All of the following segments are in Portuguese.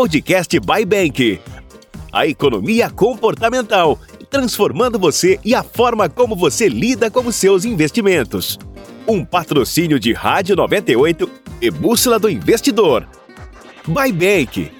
Podcast by Bank. A economia comportamental, transformando você e a forma como você lida com os seus investimentos. Um patrocínio de Rádio 98 e Bússola do Investidor. By Bank.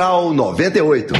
Central 98.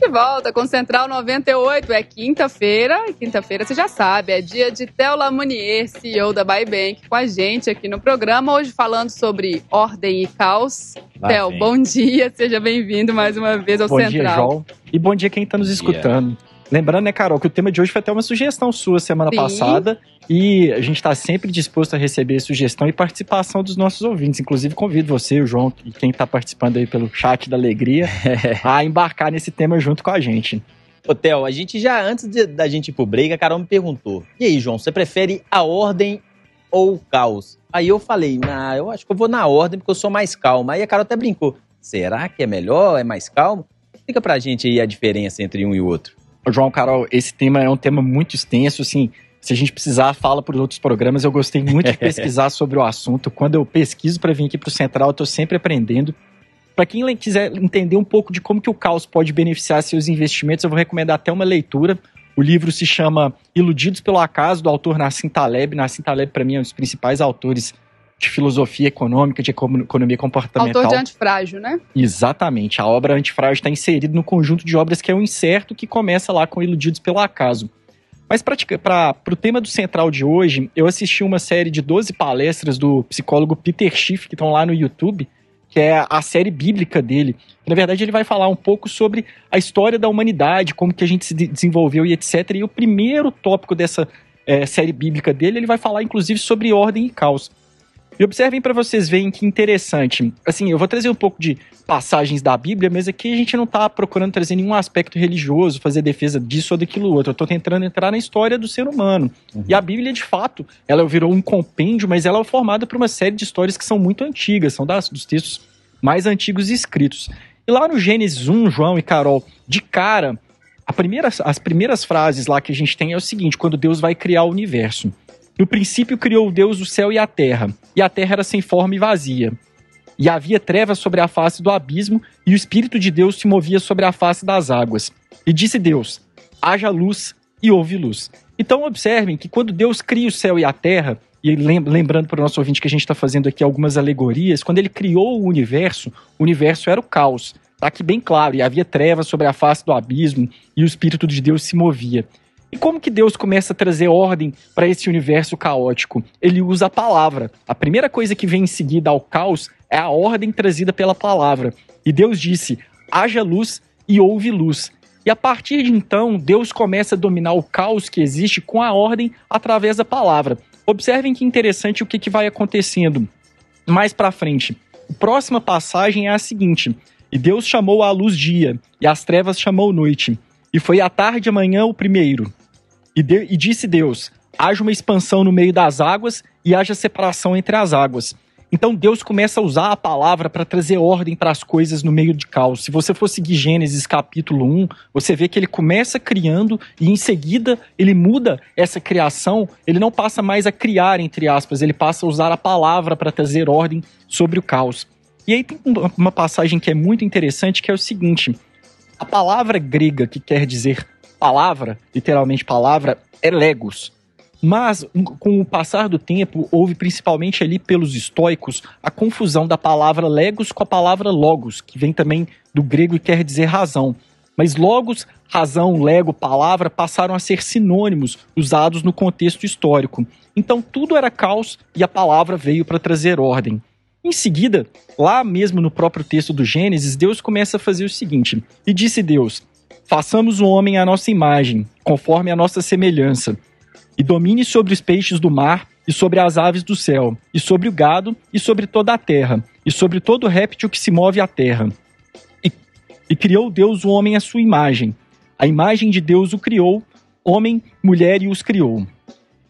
De volta com Central 98. É quinta-feira. E quinta-feira você já sabe, é dia de Theo Lamounier, CEO da Bybank, com a gente aqui no programa. Hoje falando sobre ordem e caos. Theo, bom dia, seja bem-vindo mais uma vez ao bom Central. Bom dia, João. E bom dia quem está nos escutando. Yeah. Lembrando, né, Carol, que o tema de hoje foi até uma sugestão sua semana Sim. passada. E a gente está sempre disposto a receber sugestão e participação dos nossos ouvintes. Inclusive, convido você, o João, e quem está participando aí pelo chat da Alegria, a embarcar nesse tema junto com a gente. Ô, Theo, a gente já, antes de, da gente ir pro break, a Carol me perguntou: E aí, João, você prefere a ordem ou o caos? Aí eu falei: Nah, eu acho que eu vou na ordem porque eu sou mais calmo. Aí a Carol até brincou: Será que é melhor? É mais calmo? Explica pra gente aí a diferença entre um e o outro. João, Carol, esse tema é um tema muito extenso, assim, se a gente precisar, fala por outros programas. Eu gostei muito de pesquisar sobre o assunto. Quando eu pesquiso para vir aqui para o Central, eu estou sempre aprendendo. Para quem quiser entender um pouco de como que o caos pode beneficiar seus investimentos, eu vou recomendar até uma leitura. O livro se chama Iludidos pelo Acaso, do autor Nassim Taleb. Nassim Taleb, para mim, é um dos principais autores de filosofia econômica, de economia comportamental. Autor de Antifrágil, né? Exatamente. A obra Antifrágil está inserida no conjunto de obras que é o Incerto, que começa lá com Iludidos pelo Acaso. Mas para o tema do central de hoje, eu assisti uma série de 12 palestras do psicólogo Peter Schiff, que estão lá no YouTube, que é a série bíblica dele. Na verdade, ele vai falar um pouco sobre a história da humanidade, como que a gente se desenvolveu e etc. E o primeiro tópico dessa é, série bíblica dele, ele vai falar inclusive sobre ordem e caos. E observem para vocês verem que interessante. Assim, eu vou trazer um pouco de passagens da Bíblia, mas aqui a gente não está procurando trazer nenhum aspecto religioso, fazer defesa disso ou daquilo outro. Eu estou tentando entrar na história do ser humano. Uhum. E a Bíblia, de fato, ela virou um compêndio, mas ela é formada por uma série de histórias que são muito antigas, são das, dos textos mais antigos escritos. E lá no Gênesis 1, João e Carol, de cara, primeira, as primeiras frases lá que a gente tem é o seguinte: quando Deus vai criar o universo. No princípio criou Deus o céu e a terra, e a terra era sem forma e vazia. E havia trevas sobre a face do abismo, e o Espírito de Deus se movia sobre a face das águas. E disse Deus: haja luz, e houve luz. Então observem que quando Deus cria o céu e a terra, e lembrando para o nosso ouvinte que a gente está fazendo aqui algumas alegorias, quando ele criou o universo, o universo era o caos. Está aqui bem claro, e havia trevas sobre a face do abismo, e o Espírito de Deus se movia. E como que Deus começa a trazer ordem para esse universo caótico? Ele usa a palavra. A primeira coisa que vem em seguida ao caos é a ordem trazida pela palavra. E Deus disse: haja luz e houve luz. E a partir de então, Deus começa a dominar o caos que existe com a ordem através da palavra. Observem que interessante o que, que vai acontecendo mais para frente. A próxima passagem é a seguinte: E Deus chamou a luz dia, e as trevas chamou noite. E foi a tarde e amanhã o primeiro. E, de, e disse Deus: haja uma expansão no meio das águas e haja separação entre as águas. Então Deus começa a usar a palavra para trazer ordem para as coisas no meio de caos. Se você for seguir Gênesis capítulo 1, você vê que ele começa criando e em seguida ele muda essa criação, ele não passa mais a criar, entre aspas, ele passa a usar a palavra para trazer ordem sobre o caos. E aí tem uma passagem que é muito interessante que é o seguinte: a palavra grega que quer dizer palavra, literalmente palavra, é legos. Mas, com o passar do tempo, houve principalmente ali pelos estoicos a confusão da palavra legos com a palavra logos, que vem também do grego e quer dizer razão. Mas logos, razão, lego, palavra passaram a ser sinônimos usados no contexto histórico. Então tudo era caos e a palavra veio para trazer ordem. Em seguida, lá mesmo no próprio texto do Gênesis, Deus começa a fazer o seguinte: E disse Deus: Façamos o homem à nossa imagem, conforme a nossa semelhança, e domine sobre os peixes do mar, e sobre as aves do céu, e sobre o gado, e sobre toda a terra, e sobre todo réptil que se move à terra. E, e criou Deus o homem à sua imagem. A imagem de Deus o criou, homem, mulher e os criou.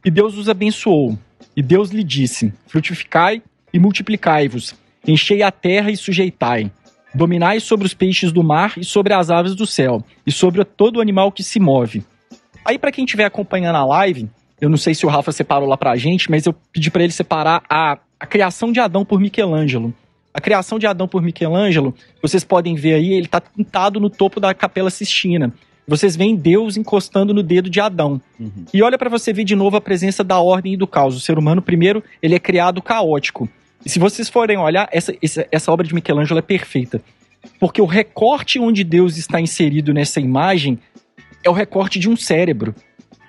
E Deus os abençoou. E Deus lhe disse: Frutificai e multiplicai-vos, enchei a terra e sujeitai. Dominai sobre os peixes do mar e sobre as aves do céu, e sobre todo animal que se move. Aí, para quem estiver acompanhando a live, eu não sei se o Rafa separou lá pra gente, mas eu pedi para ele separar a, a criação de Adão por Michelangelo. A criação de Adão por Michelangelo, vocês podem ver aí, ele está pintado no topo da Capela Sistina. Vocês veem Deus encostando no dedo de Adão. Uhum. E olha para você ver de novo a presença da ordem e do caos. O ser humano, primeiro, ele é criado caótico. Se vocês forem olhar, essa, essa, essa obra de Michelangelo é perfeita. Porque o recorte onde Deus está inserido nessa imagem é o recorte de um cérebro.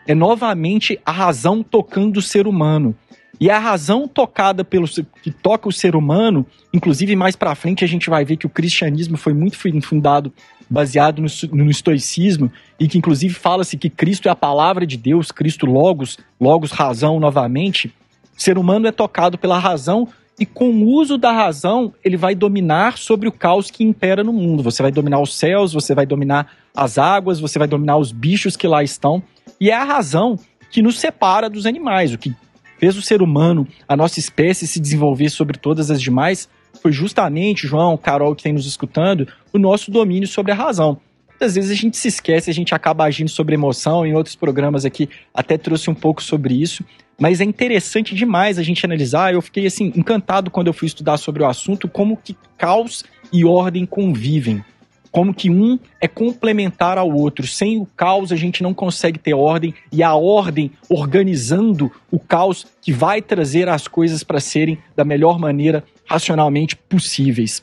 É novamente a razão tocando o ser humano. E a razão tocada pelo que toca o ser humano, inclusive mais para frente a gente vai ver que o cristianismo foi muito fundado baseado no, no estoicismo e que inclusive fala-se que Cristo é a palavra de Deus, Cristo logos, logos razão novamente. O ser humano é tocado pela razão e com o uso da razão, ele vai dominar sobre o caos que impera no mundo. Você vai dominar os céus, você vai dominar as águas, você vai dominar os bichos que lá estão. E é a razão que nos separa dos animais. O que fez o ser humano, a nossa espécie, se desenvolver sobre todas as demais foi justamente, João, Carol, que tem nos escutando, o nosso domínio sobre a razão. Muitas vezes a gente se esquece, a gente acaba agindo sobre emoção. Em outros programas aqui até trouxe um pouco sobre isso. Mas é interessante demais a gente analisar. Eu fiquei assim encantado quando eu fui estudar sobre o assunto, como que caos e ordem convivem. Como que um é complementar ao outro. Sem o caos a gente não consegue ter ordem e a ordem organizando o caos que vai trazer as coisas para serem da melhor maneira racionalmente possíveis.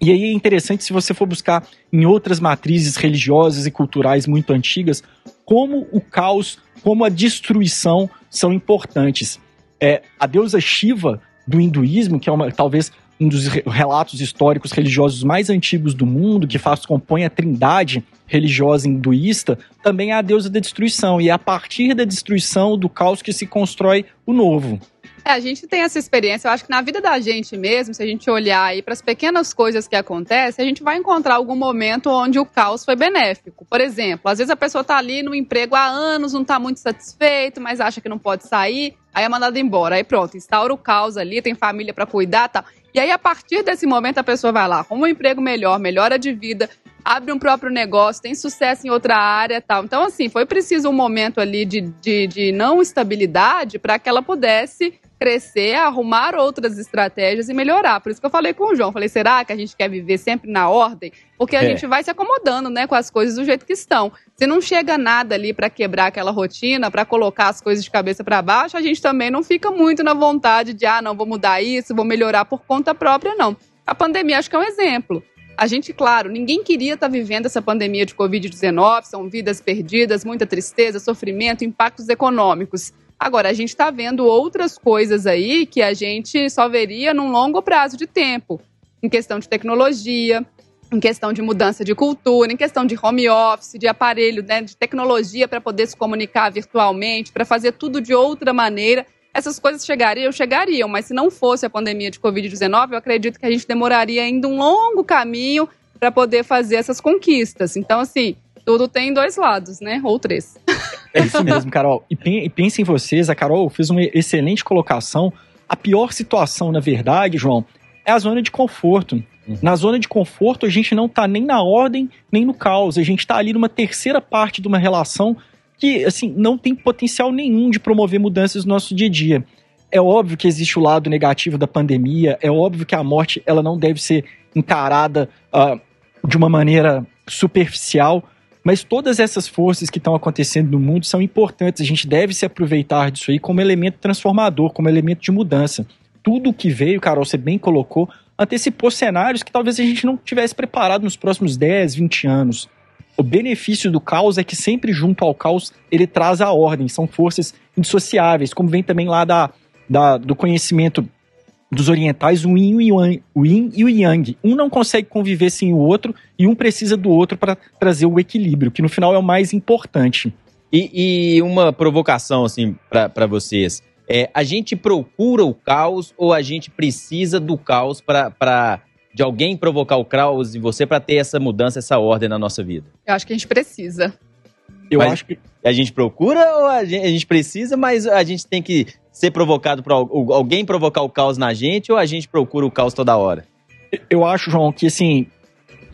E aí é interessante se você for buscar em outras matrizes religiosas e culturais muito antigas, como o caos, como a destruição são importantes. É, a deusa Shiva do hinduísmo, que é uma, talvez um dos relatos históricos religiosos mais antigos do mundo, que faz compõe a trindade religiosa hinduísta, também é a deusa da destruição. E é a partir da destruição do caos que se constrói o novo. É, a gente tem essa experiência. Eu acho que na vida da gente mesmo, se a gente olhar aí para as pequenas coisas que acontecem, a gente vai encontrar algum momento onde o caos foi benéfico. Por exemplo, às vezes a pessoa está ali no emprego há anos, não está muito satisfeito, mas acha que não pode sair, aí é mandado embora. Aí pronto, instaura o caos ali, tem família para cuidar, tal. E aí a partir desse momento a pessoa vai lá, arruma um emprego melhor, melhora de vida, abre um próprio negócio, tem sucesso em outra área tal. Então, assim, foi preciso um momento ali de, de, de não estabilidade para que ela pudesse crescer, arrumar outras estratégias e melhorar. Por isso que eu falei com o João. Falei, será que a gente quer viver sempre na ordem? Porque a é. gente vai se acomodando, né, com as coisas do jeito que estão. Se não chega nada ali para quebrar aquela rotina, para colocar as coisas de cabeça para baixo, a gente também não fica muito na vontade de, ah, não, vou mudar isso, vou melhorar por conta própria, não. A pandemia acho que é um exemplo. A gente, claro, ninguém queria estar tá vivendo essa pandemia de Covid-19, são vidas perdidas, muita tristeza, sofrimento, impactos econômicos. Agora, a gente está vendo outras coisas aí que a gente só veria num longo prazo de tempo, em questão de tecnologia, em questão de mudança de cultura, em questão de home office, de aparelho, né, de tecnologia para poder se comunicar virtualmente, para fazer tudo de outra maneira. Essas coisas chegariam, chegariam, mas se não fosse a pandemia de Covid-19, eu acredito que a gente demoraria ainda um longo caminho para poder fazer essas conquistas. Então, assim, tudo tem dois lados, né? Ou três. É isso mesmo, Carol. E pense em vocês, a Carol fez uma excelente colocação. A pior situação, na verdade, João, é a zona de conforto. Uhum. Na zona de conforto, a gente não tá nem na ordem, nem no caos. A gente tá ali numa terceira parte de uma relação que, assim, não tem potencial nenhum de promover mudanças no nosso dia a dia. É óbvio que existe o lado negativo da pandemia, é óbvio que a morte ela não deve ser encarada uh, de uma maneira superficial, mas todas essas forças que estão acontecendo no mundo são importantes. A gente deve se aproveitar disso aí como elemento transformador, como elemento de mudança. Tudo que veio, Carol, você bem colocou, antecipou cenários que talvez a gente não tivesse preparado nos próximos 10, 20 anos. O benefício do caos é que sempre junto ao caos ele traz a ordem, são forças indissociáveis, como vem também lá da, da do conhecimento dos orientais o yin, e o yin e o yang. Um não consegue conviver sem o outro e um precisa do outro para trazer o equilíbrio, que no final é o mais importante. E, e uma provocação assim para vocês. É, a gente procura o caos ou a gente precisa do caos para de alguém provocar o caos em você para ter essa mudança, essa ordem na nossa vida? Eu acho que a gente precisa. Eu mas acho que a gente procura ou a gente, a gente, precisa, mas a gente tem que ser provocado por alguém provocar o caos na gente ou a gente procura o caos toda hora? Eu acho, João, que assim,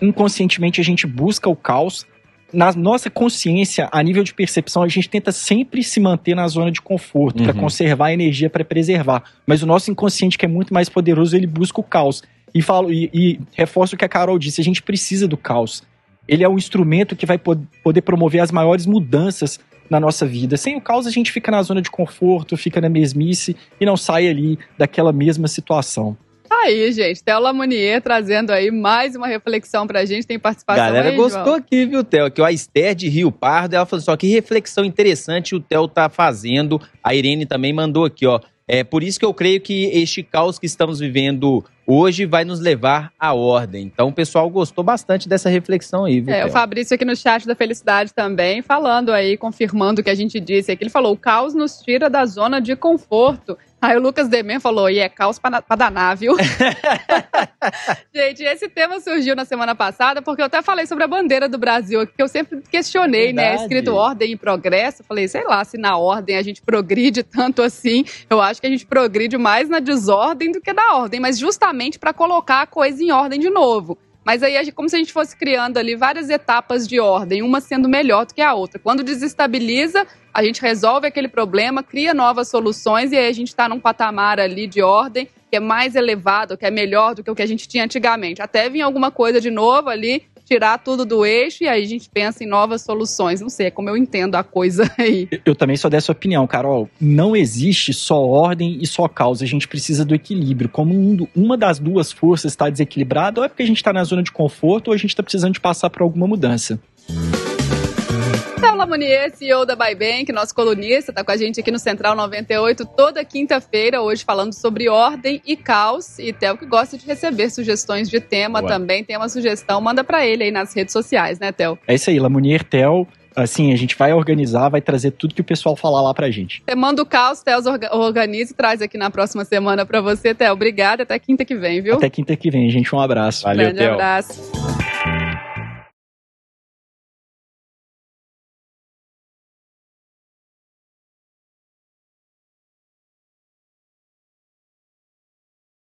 inconscientemente a gente busca o caos. Na nossa consciência, a nível de percepção, a gente tenta sempre se manter na zona de conforto, uhum. para conservar a energia, para preservar. Mas o nosso inconsciente, que é muito mais poderoso, ele busca o caos. E, falo, e, e reforço o que a Carol disse: a gente precisa do caos. Ele é um instrumento que vai poder promover as maiores mudanças na nossa vida. Sem o caos, a gente fica na zona de conforto, fica na mesmice e não sai ali daquela mesma situação. Tá aí, gente. Theo Lamonier trazendo aí mais uma reflexão pra gente. Tem participação Galera aí, gostou João? aqui, viu, Theo? Aqui, ó, a Esther de Rio Pardo, ela falou só que reflexão interessante o Theo tá fazendo. A Irene também mandou aqui, ó. É por isso que eu creio que este caos que estamos vivendo hoje vai nos levar à ordem. Então, o pessoal gostou bastante dessa reflexão aí, viu? É, o Fabrício aqui no chat da Felicidade também, falando aí, confirmando o que a gente disse aqui. Ele falou: o caos nos tira da zona de conforto. Aí o Lucas Demen falou, e é caos pra, pra danar, viu? Gente, esse tema surgiu na semana passada, porque eu até falei sobre a bandeira do Brasil, que eu sempre questionei, né? Verdade. né? Escrito ordem e progresso. Falei, sei lá, se na ordem a gente progride tanto assim. Eu acho que a gente progride mais na desordem do que na ordem, mas justamente para colocar a coisa em ordem de novo. Mas aí, como se a gente fosse criando ali várias etapas de ordem, uma sendo melhor do que a outra. Quando desestabiliza, a gente resolve aquele problema, cria novas soluções e aí a gente está num patamar ali de ordem que é mais elevado, que é melhor do que o que a gente tinha antigamente. Até vir alguma coisa de novo ali, tirar tudo do eixo e aí a gente pensa em novas soluções. Não sei, é como eu entendo a coisa aí. Eu também sou dessa opinião, Carol. Não existe só ordem e só causa. A gente precisa do equilíbrio. Como um, uma das duas forças está desequilibrada, ou é porque a gente está na zona de conforto ou a gente está precisando de passar por alguma mudança. Paula Munier, CEO da Bybank, nosso colunista, está com a gente aqui no Central 98 toda quinta-feira, hoje falando sobre ordem e caos. E Theo que gosta de receber sugestões de tema Ué. também, tem uma sugestão, manda para ele aí nas redes sociais, né, Theo? É isso aí, Lamunier Theo. Assim, a gente vai organizar, vai trazer tudo que o pessoal falar lá pra gente. Você manda o caos, Theo organiza e traz aqui na próxima semana para você, Theo. Obrigada, até quinta que vem, viu? Até quinta que vem, gente. Um abraço. Valeu, Grande Theo. abraço.